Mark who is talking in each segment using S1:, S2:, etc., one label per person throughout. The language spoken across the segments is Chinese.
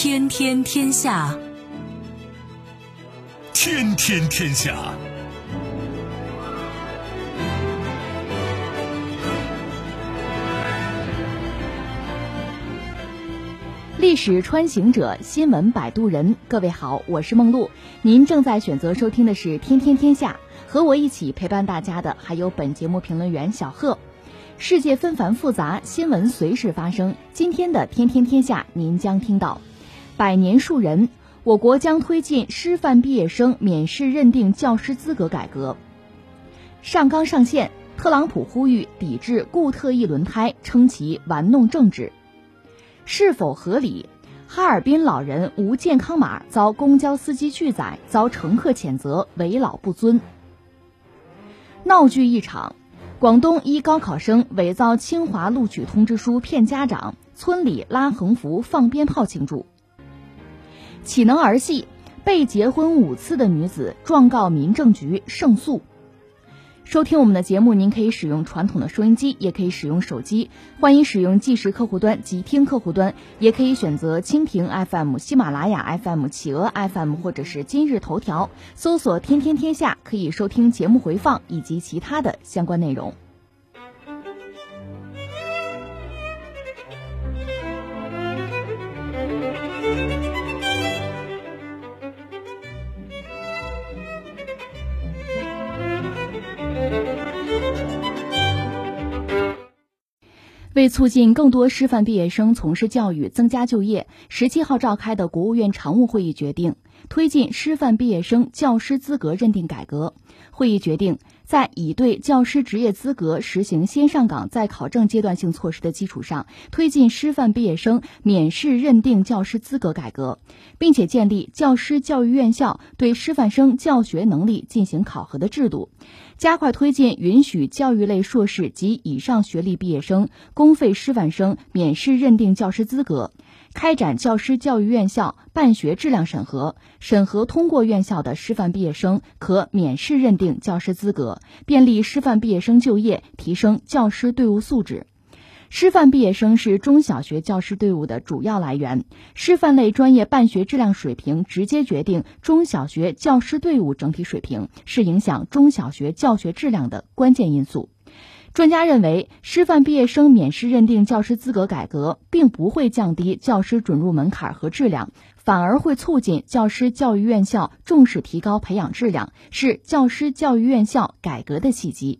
S1: 天天天下，
S2: 天天天下。
S3: 历史穿行者，新闻摆渡人。各位好，我是梦露。您正在选择收听的是《天天天下》，和我一起陪伴大家的还有本节目评论员小贺。世界纷繁复杂，新闻随时发生。今天的《天天天下》，您将听到：百年树人，我国将推进师范毕业生免试认定教师资格改革。上纲上线，特朗普呼吁抵制固特异轮胎，称其玩弄政治。是否合理？哈尔滨老人无健康码遭公交司机拒载，遭乘客谴责为老不尊。闹剧一场，广东一高考生伪造清华录取通知书骗家长，村里拉横幅放鞭炮庆祝。岂能儿戏？被结婚五次的女子状告民政局胜诉。收听我们的节目，您可以使用传统的收音机，也可以使用手机。欢迎使用即时客户端、即听客户端，也可以选择蜻蜓 FM、喜马拉雅 FM、企鹅 FM 或者是今日头条，搜索“天天天下”，可以收听节目回放以及其他的相关内容。为促进更多师范毕业生从事教育、增加就业，十七号召开的国务院常务会议决定推进师范毕业生教师资格认定改革。会议决定，在已对教师职业资格实行先上岗再考证阶段性措施的基础上，推进师范毕业生免试认定教师资格改革，并且建立教师教育院校对师范生教学能力进行考核的制度。加快推进允许教育类硕士及以上学历毕业生、公费师范生免试认定教师资格，开展教师教育院校办学质量审核，审核通过院校的师范毕业生可免试认定教师资格，便利师范毕业生就业，提升教师队伍素质。师范毕业生是中小学教师队伍的主要来源，师范类专业办学质量水平直接决定中小学教师队伍整体水平，是影响中小学教学质量的关键因素。专家认为，师范毕业生免试认定教师资格改革并不会降低教师准入门槛和质量，反而会促进教师教育院校重视提高培养质量，是教师教育院校改革的契机。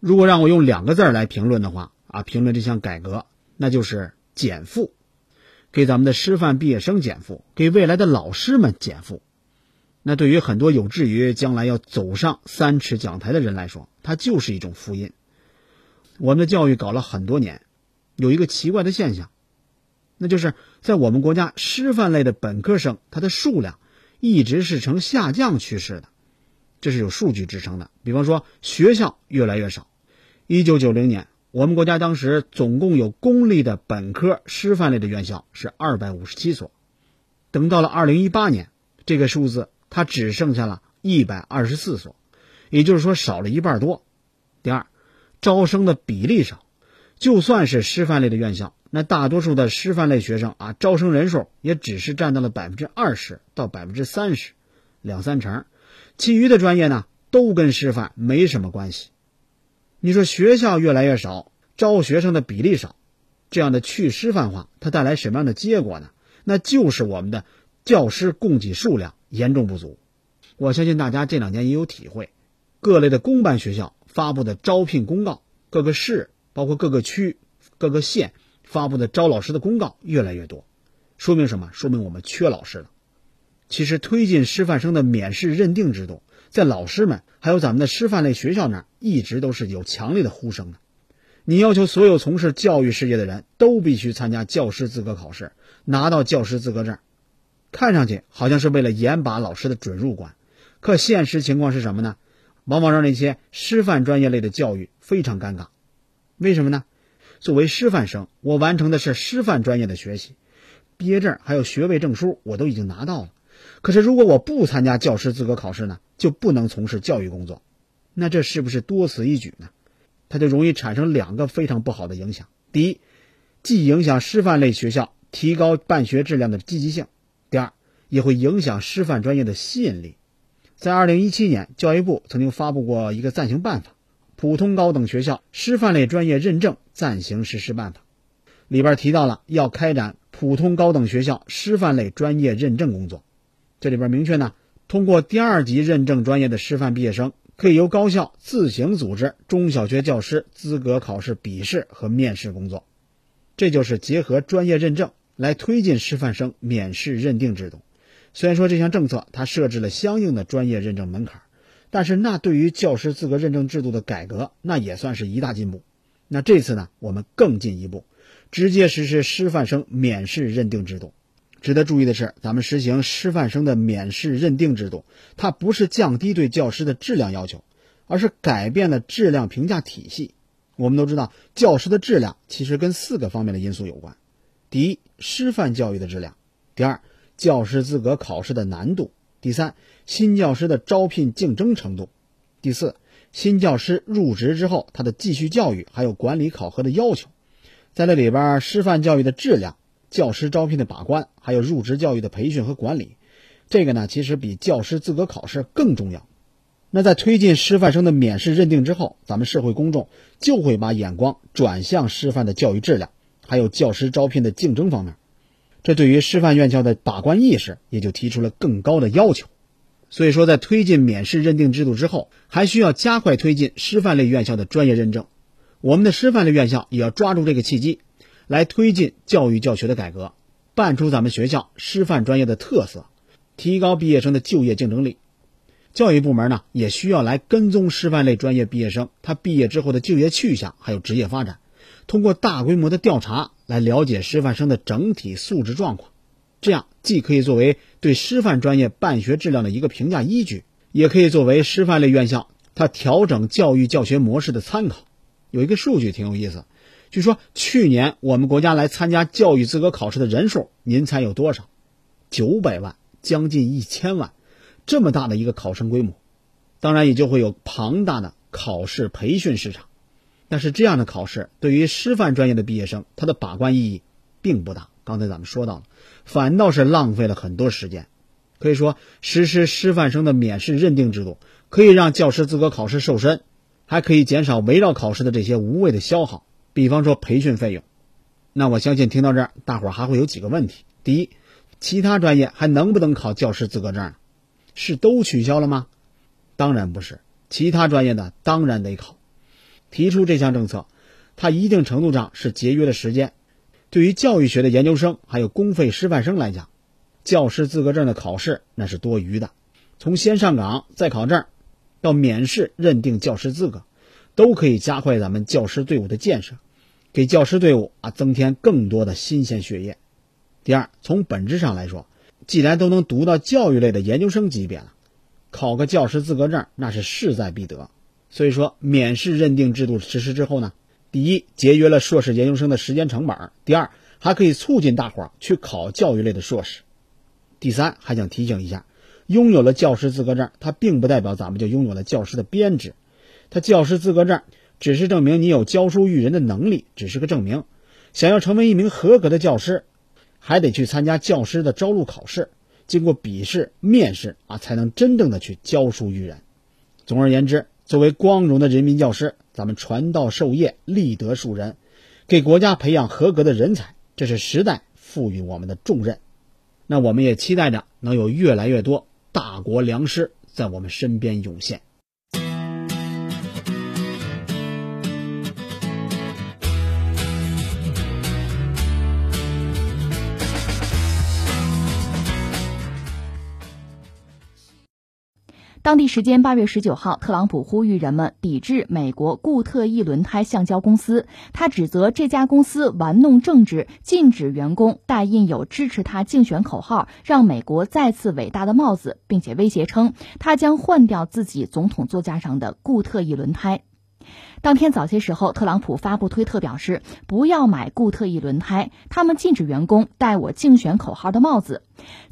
S4: 如果让我用两个字来评论的话，啊，评论这项改革，那就是减负，给咱们的师范毕业生减负，给未来的老师们减负。那对于很多有志于将来要走上三尺讲台的人来说，它就是一种福音。我们的教育搞了很多年，有一个奇怪的现象，那就是在我们国家师范类的本科生，它的数量一直是呈下降趋势的，这是有数据支撑的。比方说，学校越来越少。一九九零年。我们国家当时总共有公立的本科师范类的院校是二百五十七所，等到了二零一八年，这个数字它只剩下了一百二十四所，也就是说少了一半多。第二，招生的比例少，就算是师范类的院校，那大多数的师范类学生啊，招生人数也只是占到了百分之二十到百分之三十，两三成，其余的专业呢都跟师范没什么关系。你说学校越来越少，招学生的比例少，这样的去师范化，它带来什么样的结果呢？那就是我们的教师供给数量严重不足。我相信大家这两年也有体会，各类的公办学校发布的招聘公告，各个市、包括各个区、各个县发布的招老师的公告越来越多，说明什么？说明我们缺老师了。其实推进师范生的免试认定制度。在老师们还有咱们的师范类学校那儿，一直都是有强烈的呼声的。你要求所有从事教育事业的人都必须参加教师资格考试，拿到教师资格证，看上去好像是为了严把老师的准入关，可现实情况是什么呢？往往让那些师范专业类的教育非常尴尬。为什么呢？作为师范生，我完成的是师范专业的学习，毕业证还有学位证书我都已经拿到了。可是，如果我不参加教师资格考试呢，就不能从事教育工作，那这是不是多此一举呢？它就容易产生两个非常不好的影响。第一，既影响师范类学校提高办学质量的积极性；第二，也会影响师范专业的吸引力。在二零一七年，教育部曾经发布过一个暂行办法，《普通高等学校师范类专业认证暂行实施办法》，里边提到了要开展普通高等学校师范类专业认证工作。这里边明确呢，通过第二级认证专业的师范毕业生，可以由高校自行组织中小学教师资格考试笔试和面试工作。这就是结合专业认证来推进师范生免试认定制度。虽然说这项政策它设置了相应的专业认证门槛，但是那对于教师资格认证制度的改革，那也算是一大进步。那这次呢，我们更进一步，直接实施师范生免试认定制度。值得注意的是，咱们实行师范生的免试认定制度，它不是降低对教师的质量要求，而是改变了质量评价体系。我们都知道，教师的质量其实跟四个方面的因素有关：第一，师范教育的质量；第二，教师资格考试的难度，第三，新教师的招聘竞争程度，第四，新教师入职之后他的继续教育还有管理考核的要求，在这里边，师范教育的质量、教师招聘的把关，还有入职教育的培训和管理，这个呢，其实比教师资格考试更重要。那在推进师范生的免试认定之后，咱们社会公众就会把眼光转向师范的教育质量，还有教师招聘的竞争方面。这对于师范院校的把关意识也就提出了更高的要求，所以说在推进免试认定制度之后，还需要加快推进师范类院校的专业认证。我们的师范类院校也要抓住这个契机，来推进教育教学的改革，办出咱们学校师范专业的特色，提高毕业生的就业竞争力。教育部门呢，也需要来跟踪师范类专业毕业生他毕业之后的就业去向，还有职业发展。通过大规模的调查来了解师范生的整体素质状况，这样既可以作为对师范专业办学质量的一个评价依据，也可以作为师范类院校它调整教育教学模式的参考。有一个数据挺有意思，据说去年我们国家来参加教育资格考试的人数，您猜有多少？九百万，将近一千万，这么大的一个考生规模，当然也就会有庞大的考试培训市场。但是这样的考试对于师范专业的毕业生，他的把关意义并不大。刚才咱们说到了，反倒是浪费了很多时间。可以说，实施师范生的免试认定制度，可以让教师资格考试瘦身，还可以减少围绕考试的这些无谓的消耗，比方说培训费用。那我相信听到这儿，大伙儿还会有几个问题：第一，其他专业还能不能考教师资格证？是都取消了吗？当然不是，其他专业的当然得考。提出这项政策，它一定程度上是节约了时间。对于教育学的研究生还有公费师范生来讲，教师资格证的考试那是多余的。从先上岗再考证，到免试认定教师资格，都可以加快咱们教师队伍的建设，给教师队伍啊增添更多的新鲜血液。第二，从本质上来说，既然都能读到教育类的研究生级别了，考个教师资格证那是势在必得。所以说，免试认定制度实施之后呢，第一，节约了硕士研究生的时间成本；第二，还可以促进大伙儿去考教育类的硕士；第三，还想提醒一下，拥有了教师资格证，它并不代表咱们就拥有了教师的编制。它教师资格证只是证明你有教书育人的能力，只是个证明。想要成为一名合格的教师，还得去参加教师的招录考试，经过笔试、面试啊，才能真正的去教书育人。总而言之。作为光荣的人民教师，咱们传道授业、立德树人，给国家培养合格的人才，这是时代赋予我们的重任。那我们也期待着能有越来越多大国良师在我们身边涌现。
S3: 当地时间八月十九号，特朗普呼吁人们抵制美国固特异轮胎橡胶公司。他指责这家公司玩弄政治，禁止员工戴印有支持他竞选口号“让美国再次伟大”的帽子，并且威胁称他将换掉自己总统座驾上的固特异轮胎。当天早些时候，特朗普发布推特表示不要买固特异轮胎，他们禁止员工戴我竞选口号的帽子。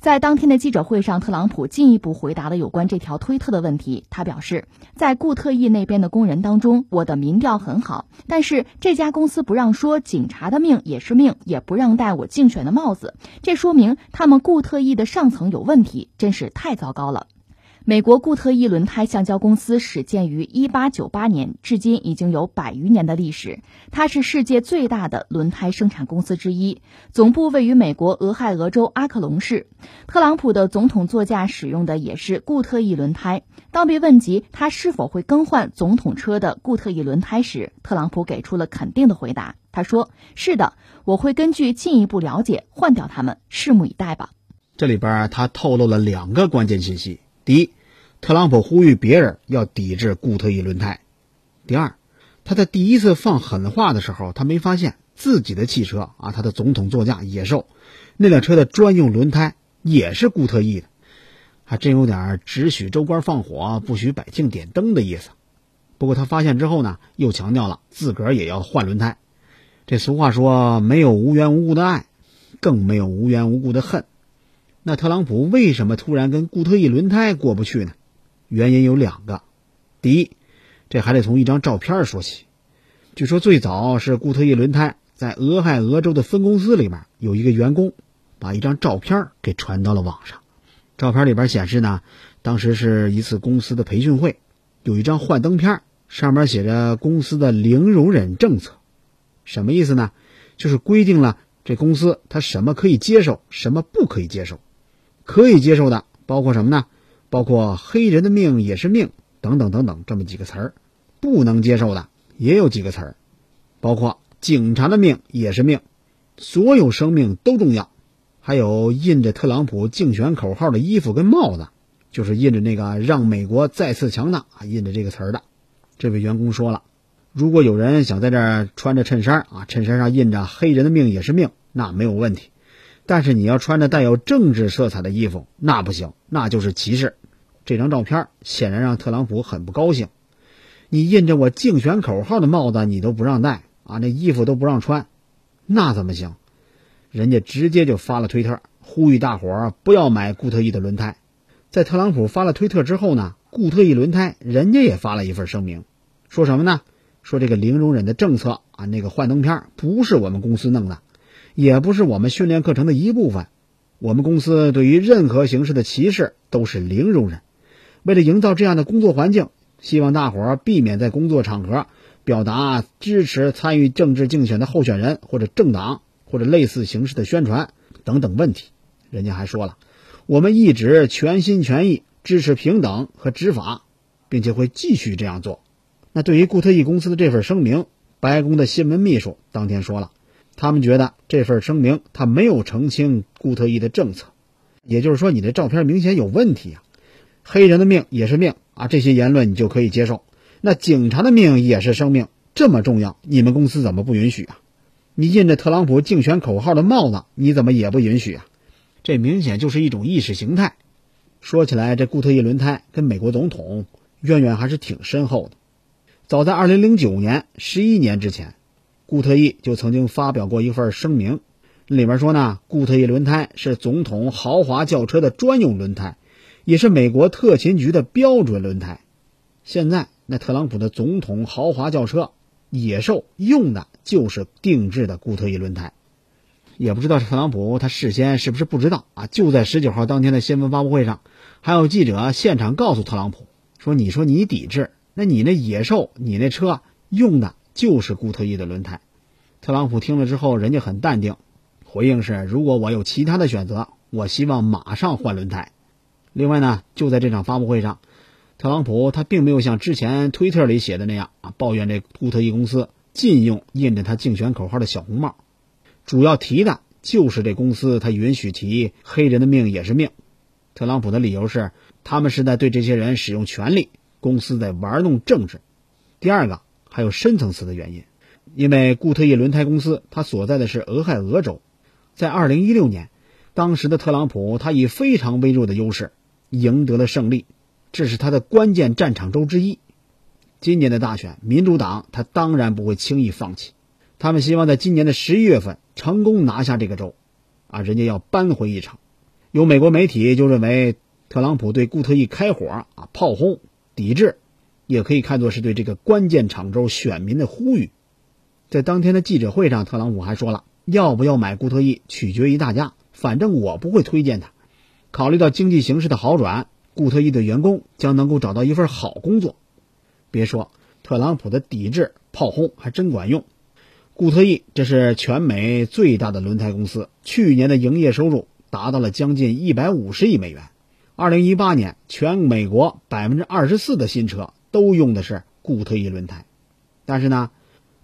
S3: 在当天的记者会上，特朗普进一步回答了有关这条推特的问题。他表示，在固特异那边的工人当中，我的民调很好，但是这家公司不让说警察的命也是命，也不让戴我竞选的帽子，这说明他们固特异的上层有问题，真是太糟糕了。美国固特异轮胎橡胶公司始建于1898年，至今已经有百余年的历史。它是世界最大的轮胎生产公司之一，总部位于美国俄亥俄州阿克隆市。特朗普的总统座驾使用的也是固特异轮胎。当被问及他是否会更换总统车的固特异轮胎时，特朗普给出了肯定的回答。他说：“是的，我会根据进一步了解换掉它们，拭目以待吧。”
S4: 这里边他透露了两个关键信息。第一，特朗普呼吁别人要抵制固特异轮胎；第二，他在第一次放狠话的时候，他没发现自己的汽车啊，他的总统座驾野兽那辆车的专用轮胎也是固特异的，还真有点只许州官放火，不许百姓点灯的意思。不过他发现之后呢，又强调了自个儿也要换轮胎。这俗话说，没有无缘无故的爱，更没有无缘无故的恨。那特朗普为什么突然跟固特异轮胎过不去呢？原因有两个。第一，这还得从一张照片说起。据说最早是固特异轮胎在俄亥俄州的分公司里面有一个员工，把一张照片给传到了网上。照片里边显示呢，当时是一次公司的培训会，有一张幻灯片，上面写着公司的零容忍政策。什么意思呢？就是规定了这公司它什么可以接受，什么不可以接受。可以接受的包括什么呢？包括黑人的命也是命等等等等这么几个词儿。不能接受的也有几个词儿，包括警察的命也是命，所有生命都重要。还有印着特朗普竞选口号的衣服跟帽子，就是印着那个让美国再次强大啊，印着这个词儿的。这位员工说了，如果有人想在这儿穿着衬衫啊，衬衫上印着黑人的命也是命，那没有问题。但是你要穿着带有政治色彩的衣服，那不行，那就是歧视。这张照片显然让特朗普很不高兴。你印着我竞选口号的帽子，你都不让戴啊，那衣服都不让穿，那怎么行？人家直接就发了推特，呼吁大伙儿不要买固特异的轮胎。在特朗普发了推特之后呢，固特异轮胎人家也发了一份声明，说什么呢？说这个零容忍的政策啊，那个幻灯片不是我们公司弄的。也不是我们训练课程的一部分。我们公司对于任何形式的歧视都是零容忍。为了营造这样的工作环境，希望大伙儿避免在工作场合表达支持参与政治竞选的候选人或者政党或者类似形式的宣传等等问题。人家还说了，我们一直全心全意支持平等和执法，并且会继续这样做。那对于固特异公司的这份声明，白宫的新闻秘书当天说了。他们觉得这份声明他没有澄清固特异的政策，也就是说，你的照片明显有问题啊！黑人的命也是命啊，这些言论你就可以接受。那警察的命也是生命，这么重要，你们公司怎么不允许啊？你印着特朗普竞选口号的帽子，你怎么也不允许啊？这明显就是一种意识形态。说起来，这固特异轮胎跟美国总统渊源还是挺深厚的。早在2009年，十一年之前。固特异就曾经发表过一份声明，里面说呢，固特异轮胎是总统豪华轿车的专用轮胎，也是美国特勤局的标准轮胎。现在那特朗普的总统豪华轿车野兽用的就是定制的固特异轮胎，也不知道是特朗普他事先是不是不知道啊？就在十九号当天的新闻发布会上，还有记者现场告诉特朗普说：“你说你抵制，那你那野兽，你那车用的。”就是固特异的轮胎，特朗普听了之后，人家很淡定，回应是：如果我有其他的选择，我希望马上换轮胎。另外呢，就在这场发布会上，特朗普他并没有像之前推特里写的那样啊，抱怨这固特异公司禁用印着他竞选口号的小红帽，主要提的就是这公司他允许提黑人的命也是命。特朗普的理由是，他们是在对这些人使用权力，公司在玩弄政治。第二个。还有深层次的原因，因为固特异轮胎公司它所在的是俄亥俄州，在二零一六年，当时的特朗普他以非常微弱的优势赢得了胜利，这是他的关键战场州之一。今年的大选，民主党他当然不会轻易放弃，他们希望在今年的十一月份成功拿下这个州，啊，人家要扳回一城。有美国媒体就认为，特朗普对固特异开火啊，炮轰抵制，也可以看作是对这个关键场州选民的呼吁。在当天的记者会上，特朗普还说了，要不要买固特异取决于大家，反正我不会推荐他。考虑到经济形势的好转，固特异的员工将能够找到一份好工作。别说特朗普的抵制炮轰还真管用。固特异这是全美最大的轮胎公司，去年的营业收入达到了将近一百五十亿美元。二零一八年，全美国百分之二十四的新车都用的是固特异轮胎，但是呢？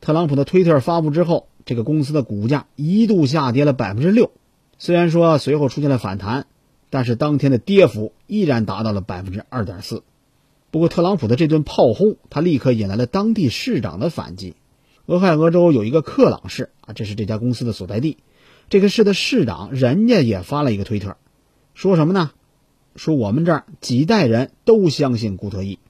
S4: 特朗普的推特发布之后，这个公司的股价一度下跌了百分之六。虽然说随后出现了反弹，但是当天的跌幅依然达到了百分之二点四。不过，特朗普的这顿炮轰，他立刻引来了当地市长的反击。俄亥俄州有一个克朗市啊，这是这家公司的所在地。这个市的市长人家也发了一个推特，说什么呢？说我们这儿几代人都相信固特异，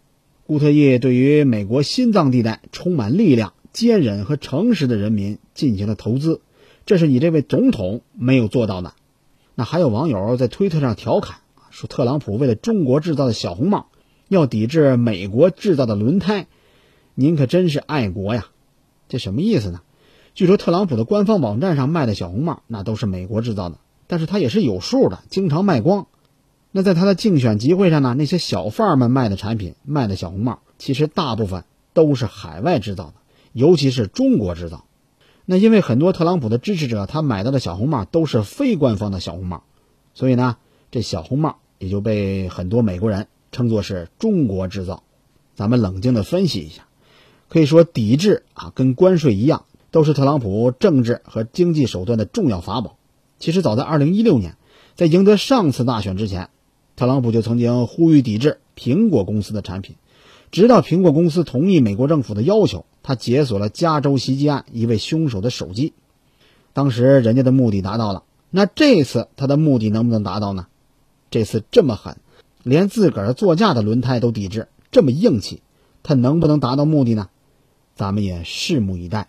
S4: 固特异对于美国心脏地带充满力量。坚韧和诚实的人民进行了投资，这是你这位总统没有做到的。那还有网友在推特上调侃说，特朗普为了中国制造的小红帽，要抵制美国制造的轮胎，您可真是爱国呀！这什么意思呢？据说特朗普的官方网站上卖的小红帽，那都是美国制造的，但是他也是有数的，经常卖光。那在他的竞选集会上呢，那些小贩们卖的产品，卖的小红帽，其实大部分都是海外制造的。尤其是中国制造，那因为很多特朗普的支持者，他买到的小红帽都是非官方的小红帽，所以呢，这小红帽也就被很多美国人称作是中国制造。咱们冷静的分析一下，可以说抵制啊，跟关税一样，都是特朗普政治和经济手段的重要法宝。其实早在二零一六年，在赢得上次大选之前，特朗普就曾经呼吁抵制苹果公司的产品。直到苹果公司同意美国政府的要求，他解锁了加州袭击案一位凶手的手机。当时人家的目的达到了，那这次他的目的能不能达到呢？这次这么狠，连自个儿座驾的轮胎都抵制，这么硬气，他能不能达到目的呢？咱们也拭目以待。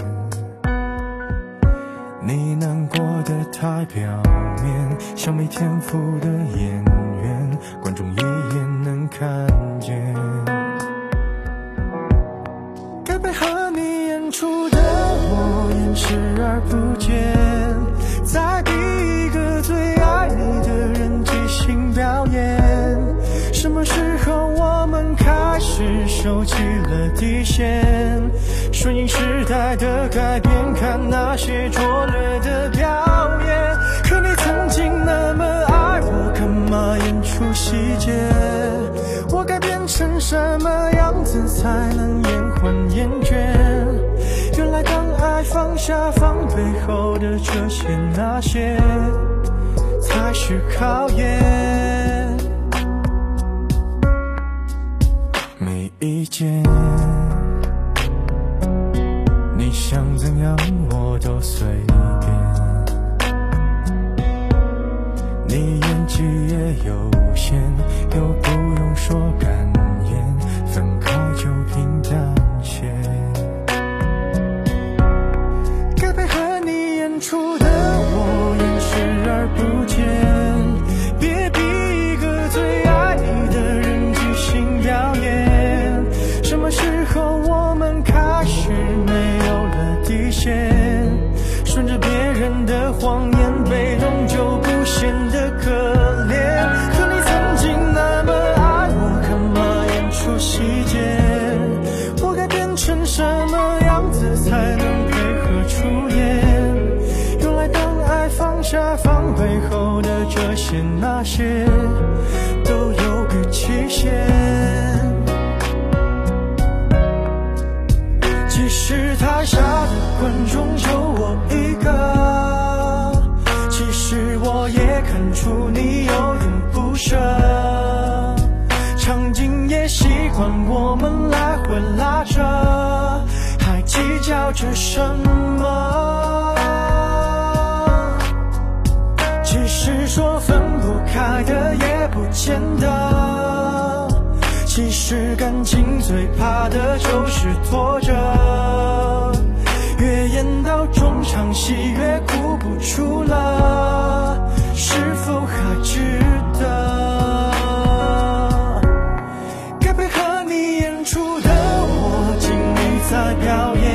S1: 表面，像没天赋的演背后的这些那些，才是考验。没意见。你想怎样我都随便，你演技也有限，又不用说感情最怕的就是拖着，越演到中场戏越哭不出了，是否还值得？该配合你演出的我尽力在表演，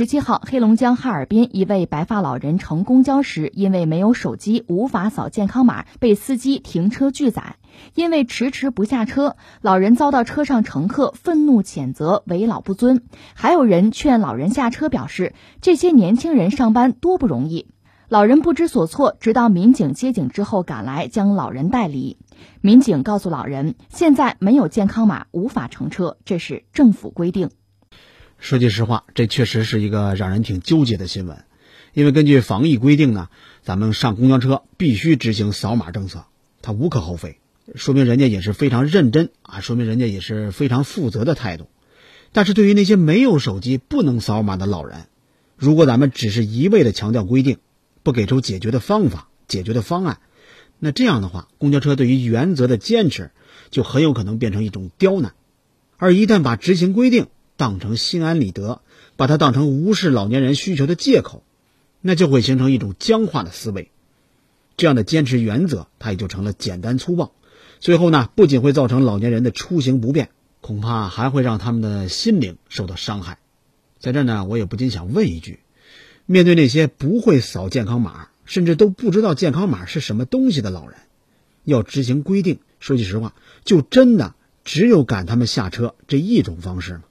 S3: 十七号，黑龙江哈尔滨一位白发老人乘公交时，因为没有手机无法扫健康码，被司机停车拒载。因为迟迟不下车，老人遭到车上乘客愤怒谴责为老不尊。还有人劝老人下车，表示这些年轻人上班多不容易。老人不知所措，直到民警接警之后赶来将老人带离。民警告诉老人，现在没有健康码无法乘车，这是政府规定。
S4: 说句实话，这确实是一个让人挺纠结的新闻，因为根据防疫规定呢，咱们上公交车必须执行扫码政策，它无可厚非，说明人家也是非常认真啊，说明人家也是非常负责的态度。但是对于那些没有手机不能扫码的老人，如果咱们只是一味的强调规定，不给出解决的方法、解决的方案，那这样的话，公交车对于原则的坚持就很有可能变成一种刁难，而一旦把执行规定当成心安理得，把它当成无视老年人需求的借口，那就会形成一种僵化的思维。这样的坚持原则，它也就成了简单粗暴。最后呢，不仅会造成老年人的出行不便，恐怕还会让他们的心灵受到伤害。在这呢，我也不禁想问一句：面对那些不会扫健康码，甚至都不知道健康码是什么东西的老人，要执行规定，说句实话，就真的只有赶他们下车这一种方式吗？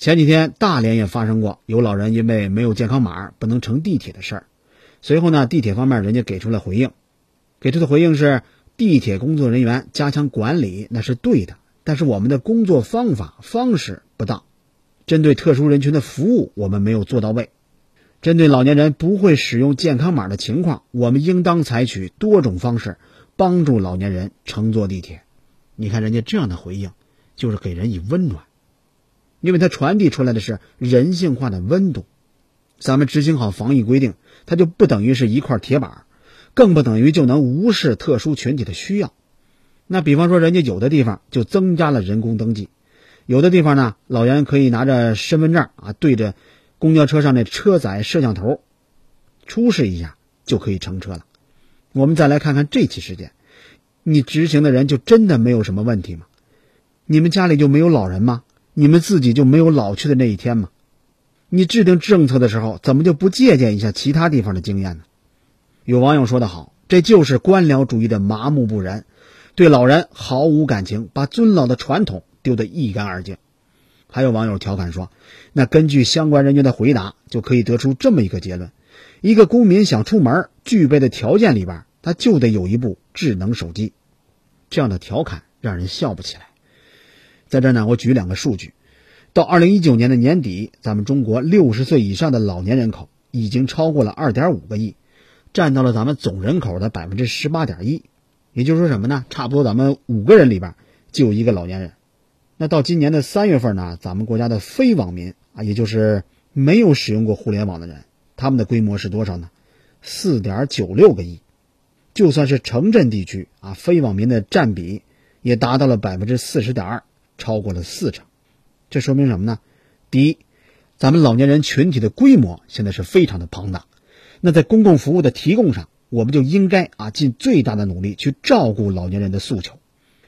S4: 前几天大连也发生过有老人因为没有健康码不能乘地铁的事儿，随后呢，地铁方面人家给出了回应，给出的回应是地铁工作人员加强管理那是对的，但是我们的工作方法方式不当，针对特殊人群的服务我们没有做到位，针对老年人不会使用健康码的情况，我们应当采取多种方式帮助老年人乘坐地铁。你看人家这样的回应，就是给人以温暖。因为它传递出来的是人性化的温度，咱们执行好防疫规定，它就不等于是一块铁板，更不等于就能无视特殊群体的需要。那比方说，人家有的地方就增加了人工登记，有的地方呢，老人可以拿着身份证啊，对着公交车上的车载摄像头出示一下，就可以乘车了。我们再来看看这起事件，你执行的人就真的没有什么问题吗？你们家里就没有老人吗？你们自己就没有老去的那一天吗？你制定政策的时候，怎么就不借鉴一下其他地方的经验呢？有网友说得好，这就是官僚主义的麻木不仁，对老人毫无感情，把尊老的传统丢得一干二净。还有网友调侃说：“那根据相关人员的回答，就可以得出这么一个结论：一个公民想出门，具备的条件里边，他就得有一部智能手机。”这样的调侃让人笑不起来。在这呢，我举两个数据：到二零一九年的年底，咱们中国六十岁以上的老年人口已经超过了二点五个亿，占到了咱们总人口的百分之十八点一。也就是说什么呢？差不多咱们五个人里边就有一个老年人。那到今年的三月份呢，咱们国家的非网民啊，也就是没有使用过互联网的人，他们的规模是多少呢？四点九六个亿。就算是城镇地区啊，非网民的占比也达到了百分之四十点二，超过了四成。这说明什么呢？第一，咱们老年人群体的规模现在是非常的庞大。那在公共服务的提供上，我们就应该啊尽最大的努力去照顾老年人的诉求。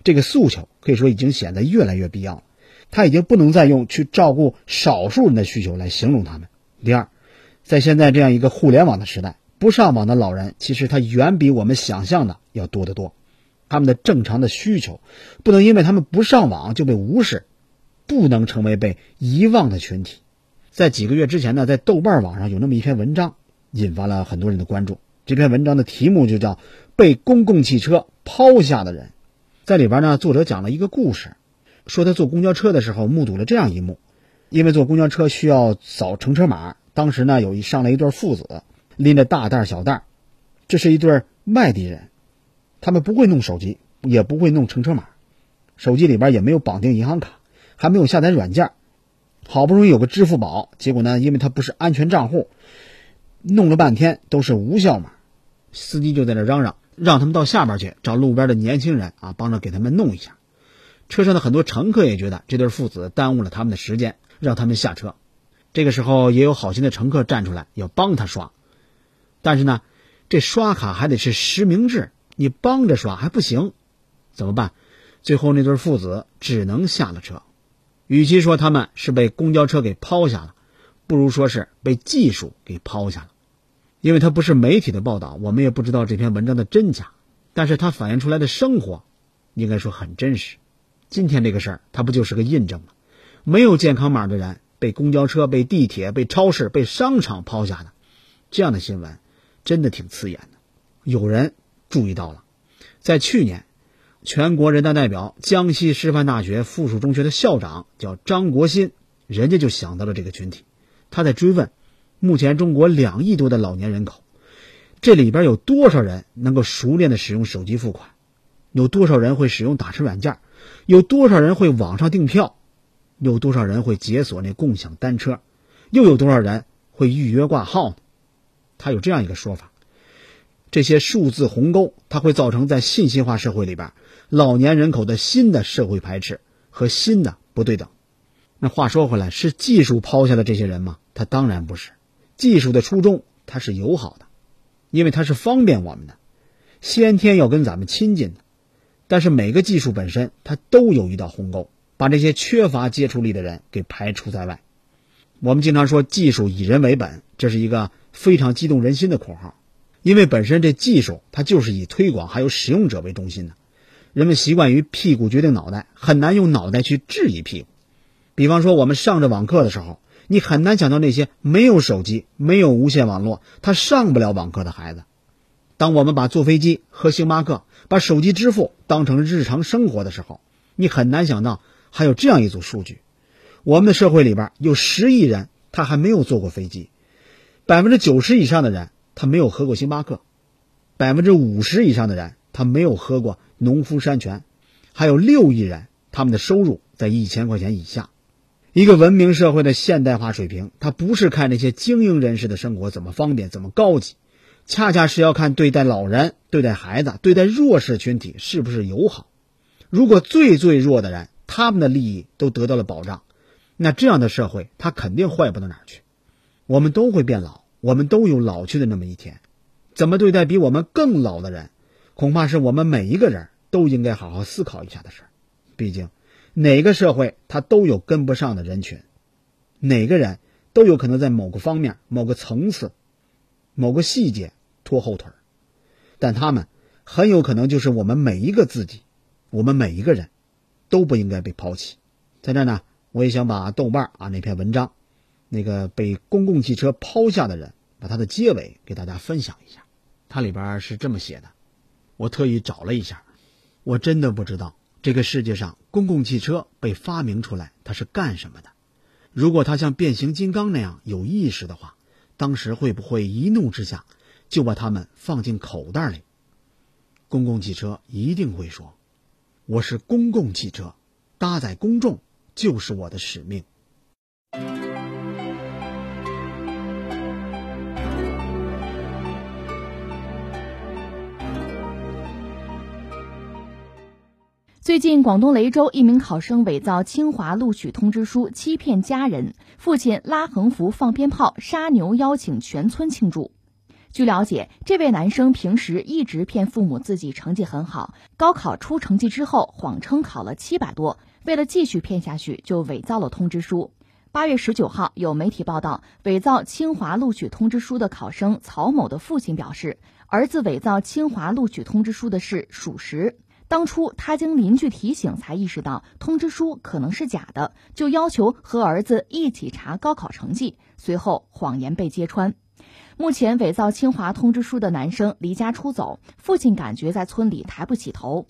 S4: 这个诉求可以说已经显得越来越必要了，他已经不能再用去照顾少数人的需求来形容他们。第二，在现在这样一个互联网的时代。不上网的老人，其实他远比我们想象的要多得多。他们的正常的需求，不能因为他们不上网就被无视，不能成为被遗忘的群体。在几个月之前呢，在豆瓣网上有那么一篇文章，引发了很多人的关注。这篇文章的题目就叫《被公共汽车抛下的人》。在里边呢，作者讲了一个故事，说他坐公交车的时候目睹了这样一幕：因为坐公交车需要扫乘车码，当时呢有一上来一对父子。拎着大袋小袋，这是一对外地人，他们不会弄手机，也不会弄乘车码，手机里边也没有绑定银行卡，还没有下载软件，好不容易有个支付宝，结果呢，因为它不是安全账户，弄了半天都是无效码，司机就在那嚷嚷，让他们到下边去找路边的年轻人啊，帮着给他们弄一下。车上的很多乘客也觉得这对父子耽误了他们的时间，让他们下车。这个时候也有好心的乘客站出来要帮他刷。但是呢，这刷卡还得是实名制，你帮着刷还不行，怎么办？最后那对父子只能下了车。与其说他们是被公交车给抛下了，不如说是被技术给抛下了。因为它不是媒体的报道，我们也不知道这篇文章的真假，但是它反映出来的生活，应该说很真实。今天这个事儿，它不就是个印证吗？没有健康码的人被公交车、被地铁、被超市、被商场抛下的，这样的新闻。真的挺刺眼的，有人注意到了，在去年，全国人大代表、江西师范大学附属中学的校长叫张国新，人家就想到了这个群体，他在追问：目前中国两亿多的老年人口，这里边有多少人能够熟练的使用手机付款？有多少人会使用打车软件？有多少人会网上订票？有多少人会解锁那共享单车？又有多少人会预约挂号呢？他有这样一个说法：这些数字鸿沟，它会造成在信息化社会里边老年人口的新的社会排斥和新的不对等。那话说回来，是技术抛下的这些人吗？他当然不是。技术的初衷它是友好的，因为它是方便我们的，先天要跟咱们亲近的。但是每个技术本身，它都有一道鸿沟，把这些缺乏接触力的人给排除在外。我们经常说技术以人为本，这是一个。非常激动人心的口号，因为本身这技术它就是以推广还有使用者为中心的，人们习惯于屁股决定脑袋，很难用脑袋去质疑屁股。比方说，我们上着网课的时候，你很难想到那些没有手机、没有无线网络，他上不了网课的孩子。当我们把坐飞机和星巴克、把手机支付当成日常生活的时候，你很难想到还有这样一组数据：我们的社会里边有十亿人，他还没有坐过飞机。百分之九十以上的人，他没有喝过星巴克；百分之五十以上的人，他没有喝过农夫山泉；还有六亿人，他们的收入在一千块钱以下。一个文明社会的现代化水平，它不是看那些精英人士的生活怎么方便、怎么高级，恰恰是要看对待老人、对待孩子、对待弱势群体是不是友好。如果最最弱的人，他们的利益都得到了保障，那这样的社会，它肯定坏不到哪儿去。我们都会变老，我们都有老去的那么一天。怎么对待比我们更老的人，恐怕是我们每一个人都应该好好思考一下的事儿。毕竟，哪个社会它都有跟不上的人群，哪个人都有可能在某个方面、某个层次、某个细节拖后腿儿，但他们很有可能就是我们每一个自己，我们每一个人都不应该被抛弃。在这呢，我也想把豆瓣啊那篇文章。那个被公共汽车抛下的人，把他的结尾给大家分享一下。它里边是这么写的，我特意找了一下，我真的不知道这个世界上公共汽车被发明出来它是干什么的。如果它像变形金刚那样有意识的话，当时会不会一怒之下就把它们放进口袋里？公共汽车一定会说：“我是公共汽车，搭载公众就是我的使命。”
S3: 最近，广东雷州一名考生伪造清华录取通知书，欺骗家人，父亲拉横幅、放鞭炮、杀牛，邀请全村庆祝。据了解，这位男生平时一直骗父母自己成绩很好，高考出成绩之后谎称考了七百多，为了继续骗下去，就伪造了通知书。八月十九号，有媒体报道，伪造清华录取通知书的考生曹某的父亲表示，儿子伪造清华录取通知书的事属实。当初他经邻居提醒，才意识到通知书可能是假的，就要求和儿子一起查高考成绩。随后谎言被揭穿。目前伪造清华通知书的男生离家出走，父亲感觉在村里抬不起头。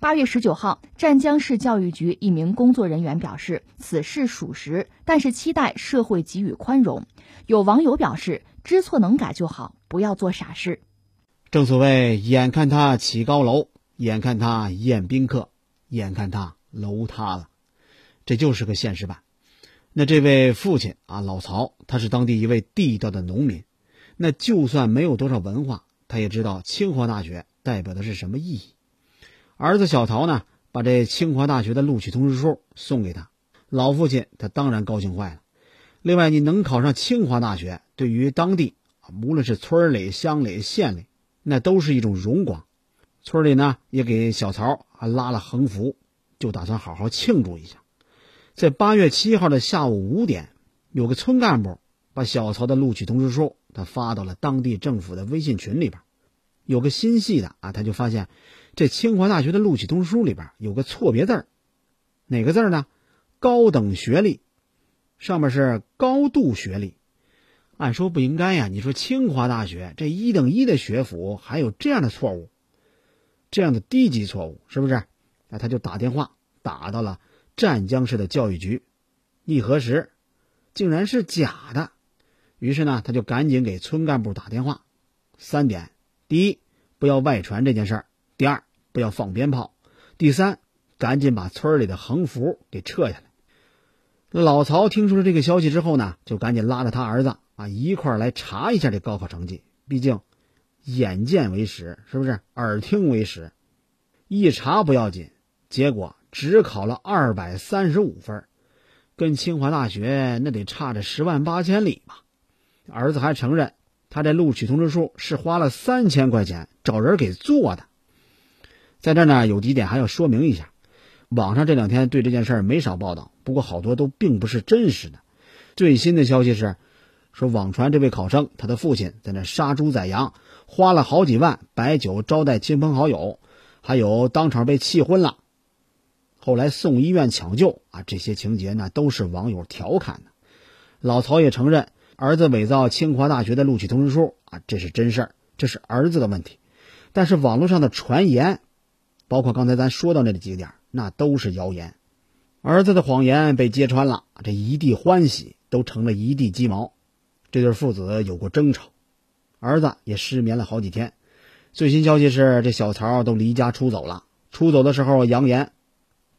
S3: 八月十九号，湛江市教育局一名工作人员表示，此事属实，但是期待社会给予宽容。有网友表示，知错能改就好，不要做傻事。
S4: 正所谓，眼看他起高楼。眼看他宴宾客，眼看他楼塌了，这就是个现实版。那这位父亲啊，老曹，他是当地一位地道的农民。那就算没有多少文化，他也知道清华大学代表的是什么意义。儿子小曹呢，把这清华大学的录取通知书送给他，老父亲他当然高兴坏了。另外，你能考上清华大学，对于当地，无论是村里、乡里、县里，那都是一种荣光。村里呢也给小曹还拉了横幅，就打算好好庆祝一下。在八月七号的下午五点，有个村干部把小曹的录取通知书他发到了当地政府的微信群里边。有个心细的啊，他就发现这清华大学的录取通知书里边有个错别字哪个字呢？高等学历，上面是高度学历。按说不应该呀，你说清华大学这一等一的学府还有这样的错误？这样的低级错误是不是？那他就打电话打到了湛江市的教育局，一核实，竟然是假的。于是呢，他就赶紧给村干部打电话。三点：第一，不要外传这件事儿；第二，不要放鞭炮；第三，赶紧把村里的横幅给撤下来。老曹听说了这个消息之后呢，就赶紧拉着他儿子啊一块来查一下这高考成绩。毕竟。眼见为实，是不是？耳听为实，一查不要紧，结果只考了二百三十五分，跟清华大学那得差着十万八千里吧？儿子还承认，他这录取通知书是花了三千块钱找人给做的。在这呢，有几点还要说明一下。网上这两天对这件事儿没少报道，不过好多都并不是真实的。最新的消息是，说网传这位考生他的父亲在那杀猪宰羊。花了好几万摆酒招待亲朋好友，还有当场被气昏了，后来送医院抢救啊，这些情节呢都是网友调侃的。老曹也承认儿子伪造清华大学的录取通知书啊，这是真事儿，这是儿子的问题。但是网络上的传言，包括刚才咱说到那几点，那都是谣言。儿子的谎言被揭穿了，这一地欢喜，都成了一地鸡毛。这对父子有过争吵。儿子也失眠了好几天。最新消息是，这小曹都离家出走了。出走的时候扬言，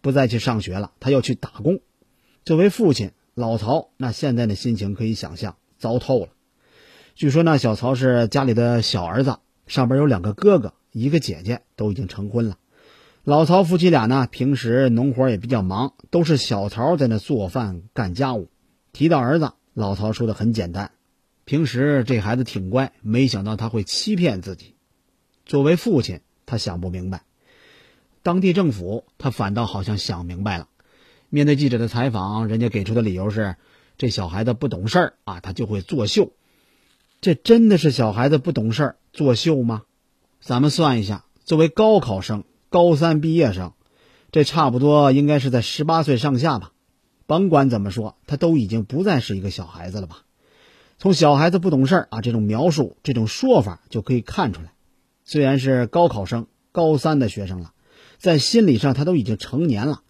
S4: 不再去上学了，他要去打工。作为父亲，老曹那现在的心情可以想象，糟透了。据说那小曹是家里的小儿子，上边有两个哥哥，一个姐姐，都已经成婚了。老曹夫妻俩呢，平时农活也比较忙，都是小曹在那做饭干家务。提到儿子，老曹说的很简单。平时这孩子挺乖，没想到他会欺骗自己。作为父亲，他想不明白。当地政府他反倒好像想明白了。面对记者的采访，人家给出的理由是：这小孩子不懂事儿啊，他就会作秀。这真的是小孩子不懂事儿作秀吗？咱们算一下，作为高考生、高三毕业生，这差不多应该是在十八岁上下吧。甭管怎么说，他都已经不再是一个小孩子了吧？从小孩子不懂事啊这种描述、这种说法就可以看出来，虽然是高考生、高三的学生了，在心理上他都已经成年了，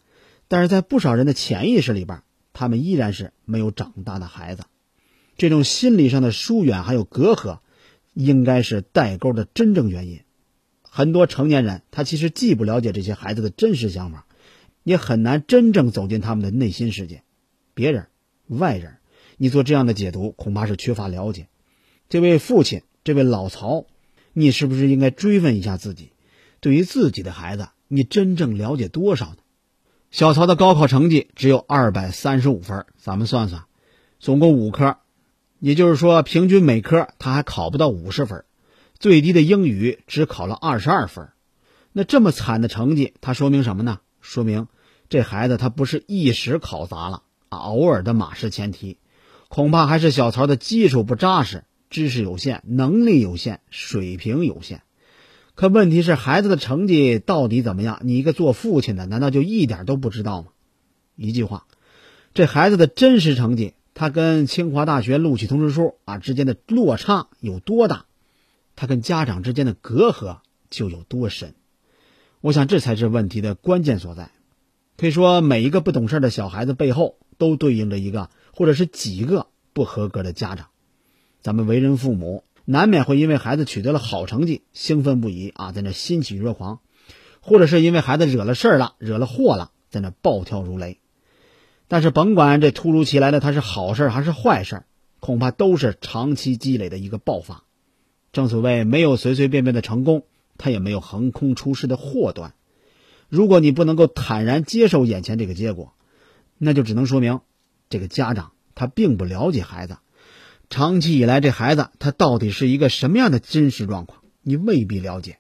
S4: 但是在不少人的潜意识里边，他们依然是没有长大的孩子。这种心理上的疏远还有隔阂，应该是代沟的真正原因。很多成年人他其实既不了解这些孩子的真实想法，也很难真正走进他们的内心世界。别人、外人，你做这样的解读，恐怕是缺乏了解。这位父亲，这位老曹，你是不是应该追问一下自己，对于自己的孩子，你真正了解多少呢？小曹的高考成绩只有二百三十五分，咱们算算，总共五科，也就是说，平均每科他还考不到五十分，最低的英语只考了二十二分。那这么惨的成绩，它说明什么呢？说明这孩子他不是一时考砸了啊，偶尔的马失前蹄，恐怕还是小曹的基础不扎实，知识有限，能力有限，水平有限。可问题是，孩子的成绩到底怎么样？你一个做父亲的，难道就一点都不知道吗？一句话，这孩子的真实成绩，他跟清华大学录取通知书啊之间的落差有多大？他跟家长之间的隔阂就有多深？我想这才是问题的关键所在。可以说，每一个不懂事的小孩子背后，都对应着一个或者是几个不合格的家长。咱们为人父母。难免会因为孩子取得了好成绩兴奋不已啊，在那欣喜若狂，或者是因为孩子惹了事儿了、惹了祸了，在那暴跳如雷。但是甭管这突如其来的他是好事还是坏事，恐怕都是长期积累的一个爆发。正所谓没有随随便便的成功，他也没有横空出世的祸端。如果你不能够坦然接受眼前这个结果，那就只能说明这个家长他并不了解孩子。长期以来，这孩子他到底是一个什么样的真实状况？你未必了解。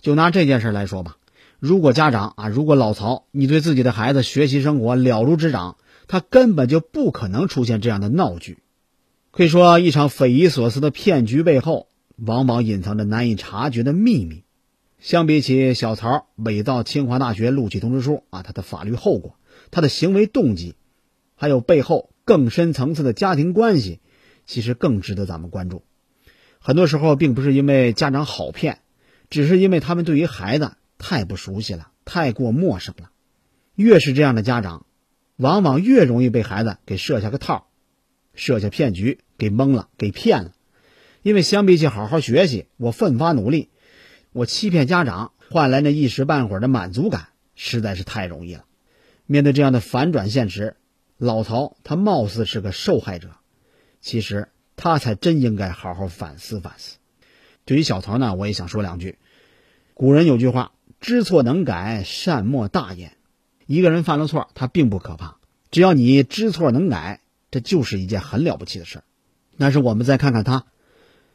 S4: 就拿这件事来说吧，如果家长啊，如果老曹，你对自己的孩子学习生活了如指掌，他根本就不可能出现这样的闹剧。可以说，一场匪夷所思的骗局背后，往往隐藏着难以察觉的秘密。相比起小曹伪造清华大学录取通知书啊，他的法律后果、他的行为动机，还有背后更深层次的家庭关系。其实更值得咱们关注。很多时候，并不是因为家长好骗，只是因为他们对于孩子太不熟悉了，太过陌生了。越是这样的家长，往往越容易被孩子给设下个套，设下骗局，给蒙了，给骗了。因为相比起好好学习，我奋发努力，我欺骗家长，换来那一时半会儿的满足感，实在是太容易了。面对这样的反转现实，老曹他貌似是个受害者。其实他才真应该好好反思反思。对于小曹呢，我也想说两句。古人有句话：“知错能改，善莫大焉。”一个人犯了错，他并不可怕，只要你知错能改，这就是一件很了不起的事儿。但是我们再看看他，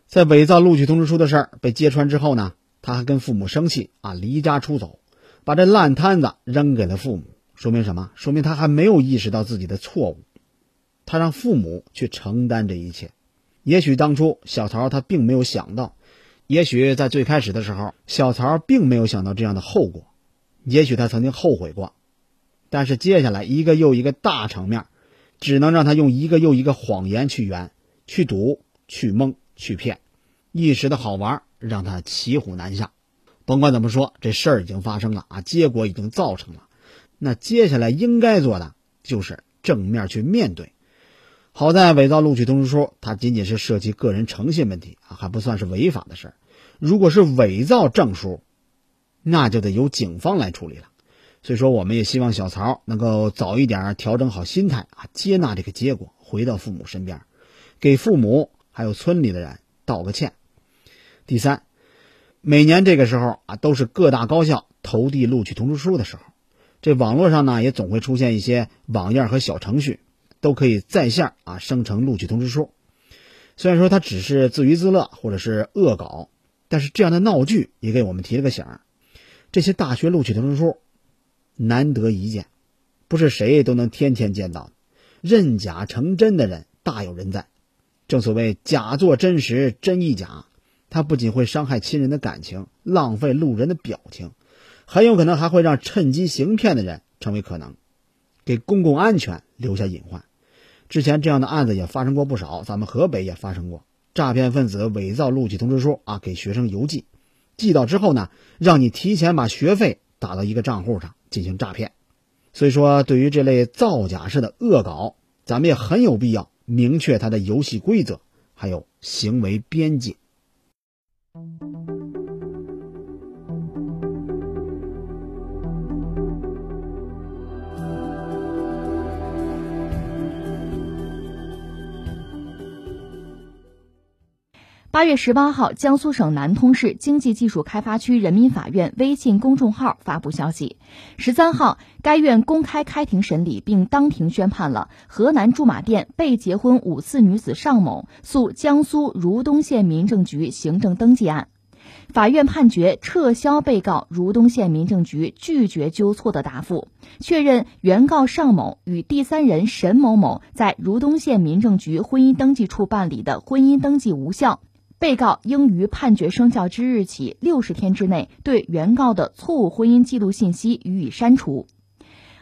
S4: 在伪造录取通知书的事儿被揭穿之后呢，他还跟父母生气啊，离家出走，把这烂摊子扔给了父母。说明什么？说明他还没有意识到自己的错误。他让父母去承担这一切，也许当初小曹他并没有想到，也许在最开始的时候，小曹并没有想到这样的后果，也许他曾经后悔过，但是接下来一个又一个大场面，只能让他用一个又一个谎言去圆、去赌、去蒙、去骗，一时的好玩让他骑虎难下。甭管怎么说，这事儿已经发生了啊，结果已经造成了，那接下来应该做的就是正面去面对。好在伪造录取通知书，它仅仅是涉及个人诚信问题啊，还不算是违法的事儿。如果是伪造证书，那就得由警方来处理了。所以说，我们也希望小曹能够早一点调整好心态啊，接纳这个结果，回到父母身边，给父母还有村里的人道个歉。第三，每年这个时候啊，都是各大高校投递录取通知书的时候，这网络上呢也总会出现一些网页和小程序。都可以在线啊生成录取通知书，虽然说它只是自娱自乐或者是恶搞，但是这样的闹剧也给我们提了个醒。这些大学录取通知书难得一见，不是谁都能天天见到，认假成真的人大有人在。正所谓假作真实，真亦假，它不仅会伤害亲人的感情，浪费路人的表情，很有可能还会让趁机行骗的人成为可能。给公共安全留下隐患。之前这样的案子也发生过不少，咱们河北也发生过诈骗分子伪造录取通知书啊，给学生邮寄，寄到之后呢，让你提前把学费打到一个账户上进行诈骗。所以说，对于这类造假式的恶搞，咱们也很有必要明确它的游戏规则，还有行为边界。
S3: 八月十八号，江苏省南通市经济技术开发区人民法院微信公众号发布消息，十三号，该院公开开庭审理并当庭宣判了河南驻马店被结婚五次女子尚某诉江苏如东县民政局行政登记案。法院判决撤销被告如东县民政局拒绝纠错的答复，确认原告尚某与第三人沈某某在如东县民政局婚姻登记处办理的婚姻登记无效。被告应于判决生效之日起六十天之内对原告的错误婚姻记录信息予以删除。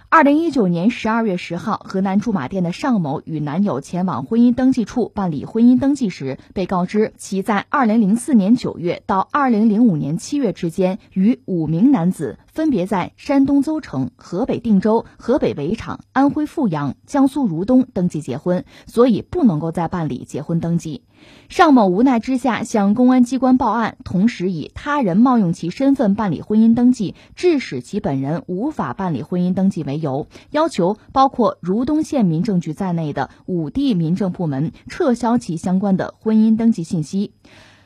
S3: 二零一九年十二月十号，河南驻马店的尚某与男友前往婚姻登记处办理婚姻登记时，被告知其在二零零四年九月到二零零五年七月之间与五名男子分别在山东邹城、河北定州、河北围场、安徽阜阳、江苏如东登记结婚，所以不能够再办理结婚登记。尚某无奈之下向公安机关报案，同时以他人冒用其身份办理婚姻登记，致使其本人无法办理婚姻登记为由，要求包括如东县民政局在内的五地民政部门撤销其相关的婚姻登记信息。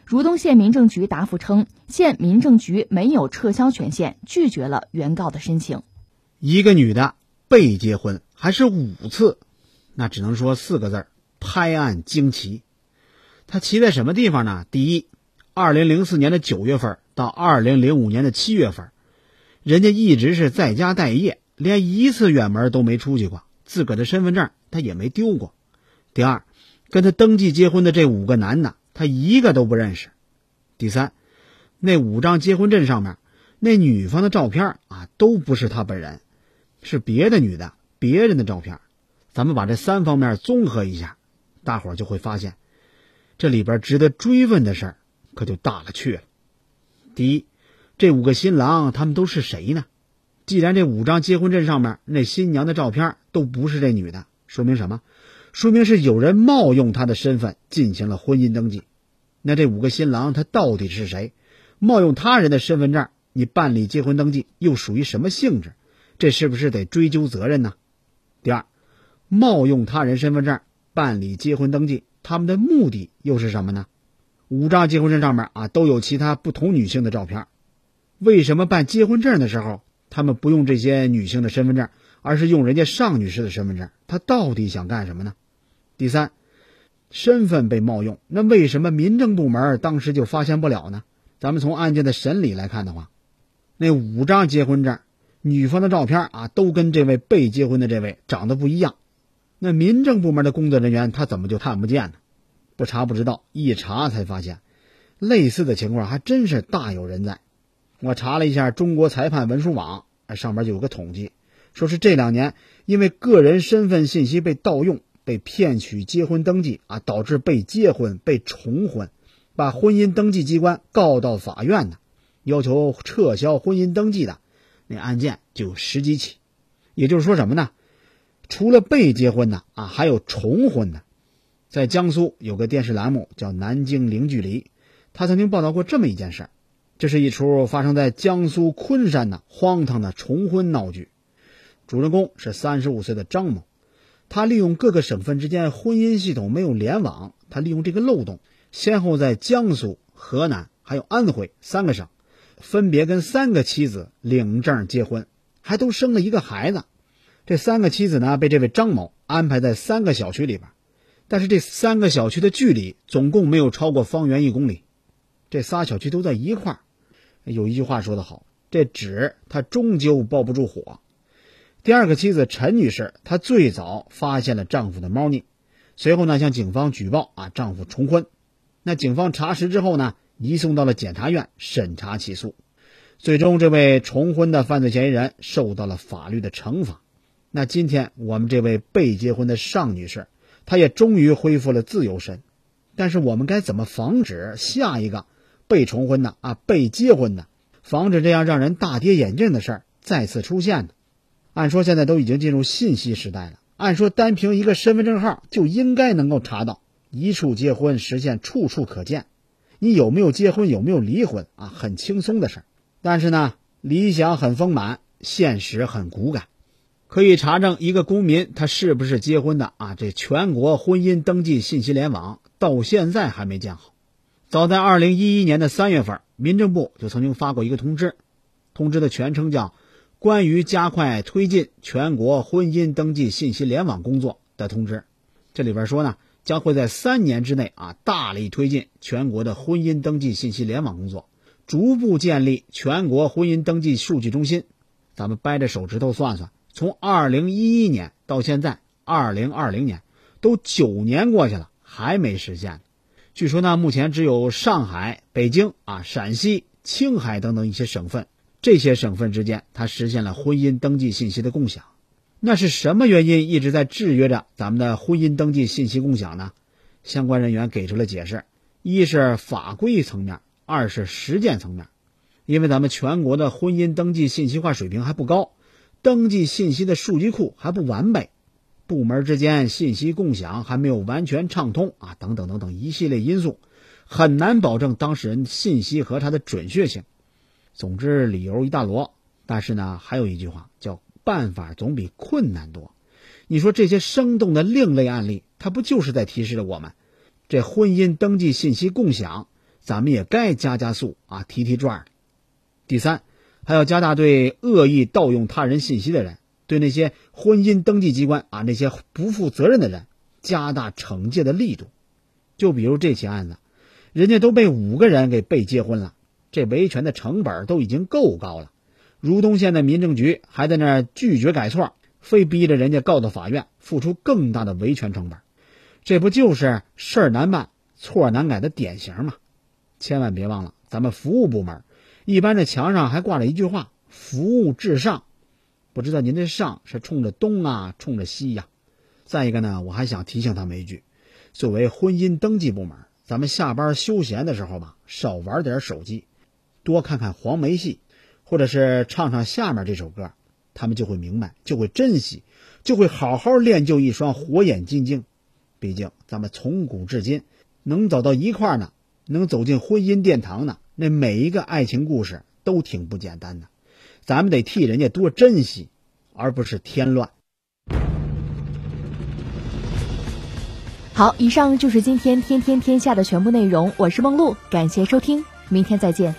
S3: 如东县民政局答复称，县民政局没有撤销权限，拒绝了原告的申请。
S4: 一个女的被结婚还是五次，那只能说四个字儿：拍案惊奇。他奇在什么地方呢？第一，二零零四年的九月份到二零零五年的七月份，人家一直是在家待业，连一次远门都没出去过，自个儿的身份证他也没丢过。第二，跟他登记结婚的这五个男的，他一个都不认识。第三，那五张结婚证上面，那女方的照片啊，都不是他本人，是别的女的、别人的照片。咱们把这三方面综合一下，大伙儿就会发现。这里边值得追问的事儿可就大了去了。第一，这五个新郎他们都是谁呢？既然这五张结婚证上面那新娘的照片都不是这女的，说明什么？说明是有人冒用她的身份进行了婚姻登记。那这五个新郎他到底是谁？冒用他人的身份证你办理结婚登记又属于什么性质？这是不是得追究责任呢？第二，冒用他人身份证办理结婚登记。他们的目的又是什么呢？五张结婚证上面啊都有其他不同女性的照片，为什么办结婚证的时候他们不用这些女性的身份证，而是用人家尚女士的身份证？他到底想干什么呢？第三，身份被冒用，那为什么民政部门当时就发现不了呢？咱们从案件的审理来看的话，那五张结婚证，女方的照片啊都跟这位被结婚的这位长得不一样。那民政部门的工作人员他怎么就看不见呢？不查不知道，一查才发现，类似的情况还真是大有人在。我查了一下中国裁判文书网，上面就有个统计，说是这两年因为个人身份信息被盗用、被骗取结婚登记啊，导致被结婚、被重婚，把婚姻登记机关告到法院的，要求撤销婚姻登记的，那案件就有十几起。也就是说什么呢？除了被结婚的啊，还有重婚的。在江苏有个电视栏目叫《南京零距离》，他曾经报道过这么一件事儿。这是一出发生在江苏昆山的荒唐的重婚闹剧。主人公是三十五岁的张某，他利用各个省份之间婚姻系统没有联网，他利用这个漏洞，先后在江苏、河南还有安徽三个省，分别跟三个妻子领证结婚，还都生了一个孩子。这三个妻子呢，被这位张某安排在三个小区里边，但是这三个小区的距离总共没有超过方圆一公里。这仨小区都在一块儿。有一句话说得好，这纸它终究包不住火。第二个妻子陈女士，她最早发现了丈夫的猫腻，随后呢向警方举报啊丈夫重婚。那警方查实之后呢，移送到了检察院审查起诉。最终，这位重婚的犯罪嫌疑人受到了法律的惩罚。那今天我们这位被结婚的尚女士，他也终于恢复了自由身。但是我们该怎么防止下一个被重婚的啊被结婚的，防止这样让人大跌眼镜的事儿再次出现呢？按说现在都已经进入信息时代了，按说单凭一个身份证号就应该能够查到，一处结婚实现处处可见，你有没有结婚有没有离婚啊，很轻松的事儿。但是呢，理想很丰满，现实很骨感。可以查证一个公民他是不是结婚的啊？这全国婚姻登记信息联网到现在还没建好，早在二零一一年的三月份，民政部就曾经发过一个通知，通知的全称叫《关于加快推进全国婚姻登记信息联网工作的通知》。这里边说呢，将会在三年之内啊，大力推进全国的婚姻登记信息联网工作，逐步建立全国婚姻登记数据中心。咱们掰着手指头算算，从二零一一年到现在二零二零年，都九年过去了，还没实现。据说呢，目前只有上海、北京啊、陕西、青海等等一些省份，这些省份之间，它实现了婚姻登记信息的共享。那是什么原因一直在制约着咱们的婚姻登记信息共享呢？相关人员给出了解释：一是法规层面，二是实践层面。因为咱们全国的婚姻登记信息化水平还不高，登记信息的数据库还不完备。部门之间信息共享还没有完全畅通啊，等等等等一系列因素，很难保证当事人信息和他的准确性。总之，理由一大摞。但是呢，还有一句话叫“办法总比困难多”。你说这些生动的另类案例，它不就是在提示着我们，这婚姻登记信息共享，咱们也该加加速啊，提提转。第三，还要加大对恶意盗用他人信息的人。对那些婚姻登记机关啊，那些不负责任的人，加大惩戒的力度。就比如这起案子，人家都被五个人给被结婚了，这维权的成本都已经够高了。如东县的民政局还在那拒绝改错，非逼着人家告到法院，付出更大的维权成本。这不就是事儿难办、错难改的典型吗？千万别忘了，咱们服务部门一般这墙上还挂着一句话：“服务至上。”不知道您这上是冲着东啊，冲着西呀？再一个呢，我还想提醒他们一句：作为婚姻登记部门，咱们下班休闲的时候吧，少玩点手机，多看看黄梅戏，或者是唱唱下面这首歌，他们就会明白，就会珍惜，就会好好练就一双火眼金睛。毕竟咱们从古至今能走到一块呢，能走进婚姻殿堂呢，那每一个爱情故事都挺不简单的。咱们得替人家多珍惜，而不是添乱。
S3: 好，以上就是今天天天天下的全部内容。我是梦露，感谢收听，明天再见。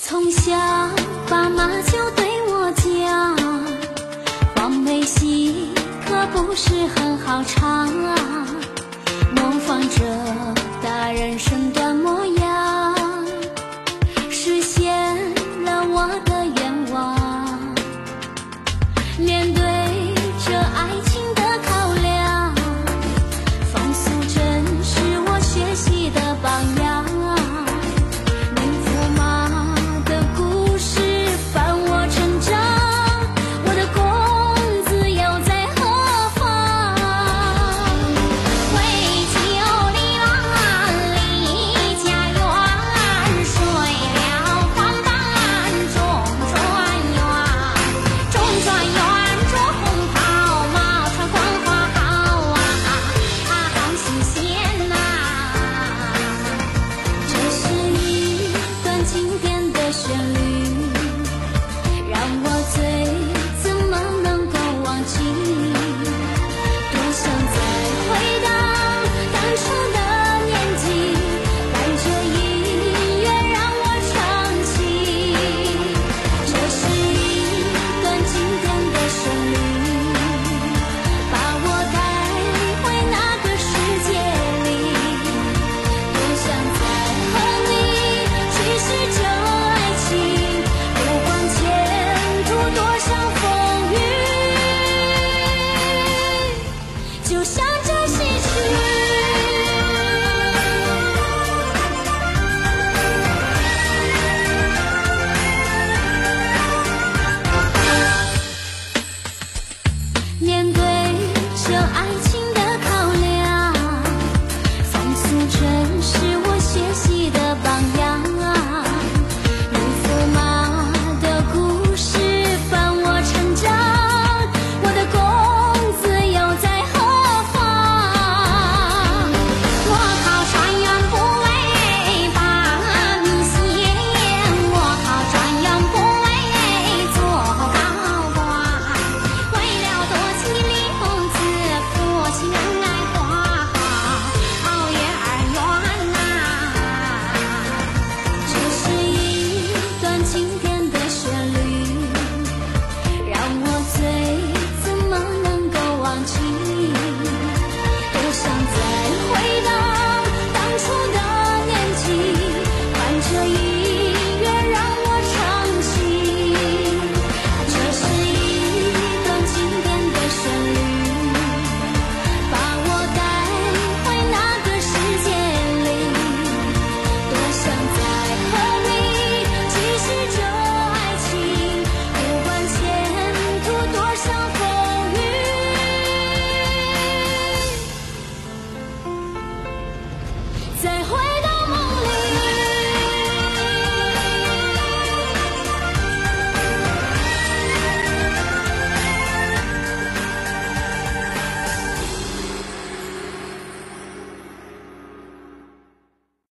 S5: 从小爸妈就对我讲，黄梅戏可不是很好长啊。模仿着大人身段。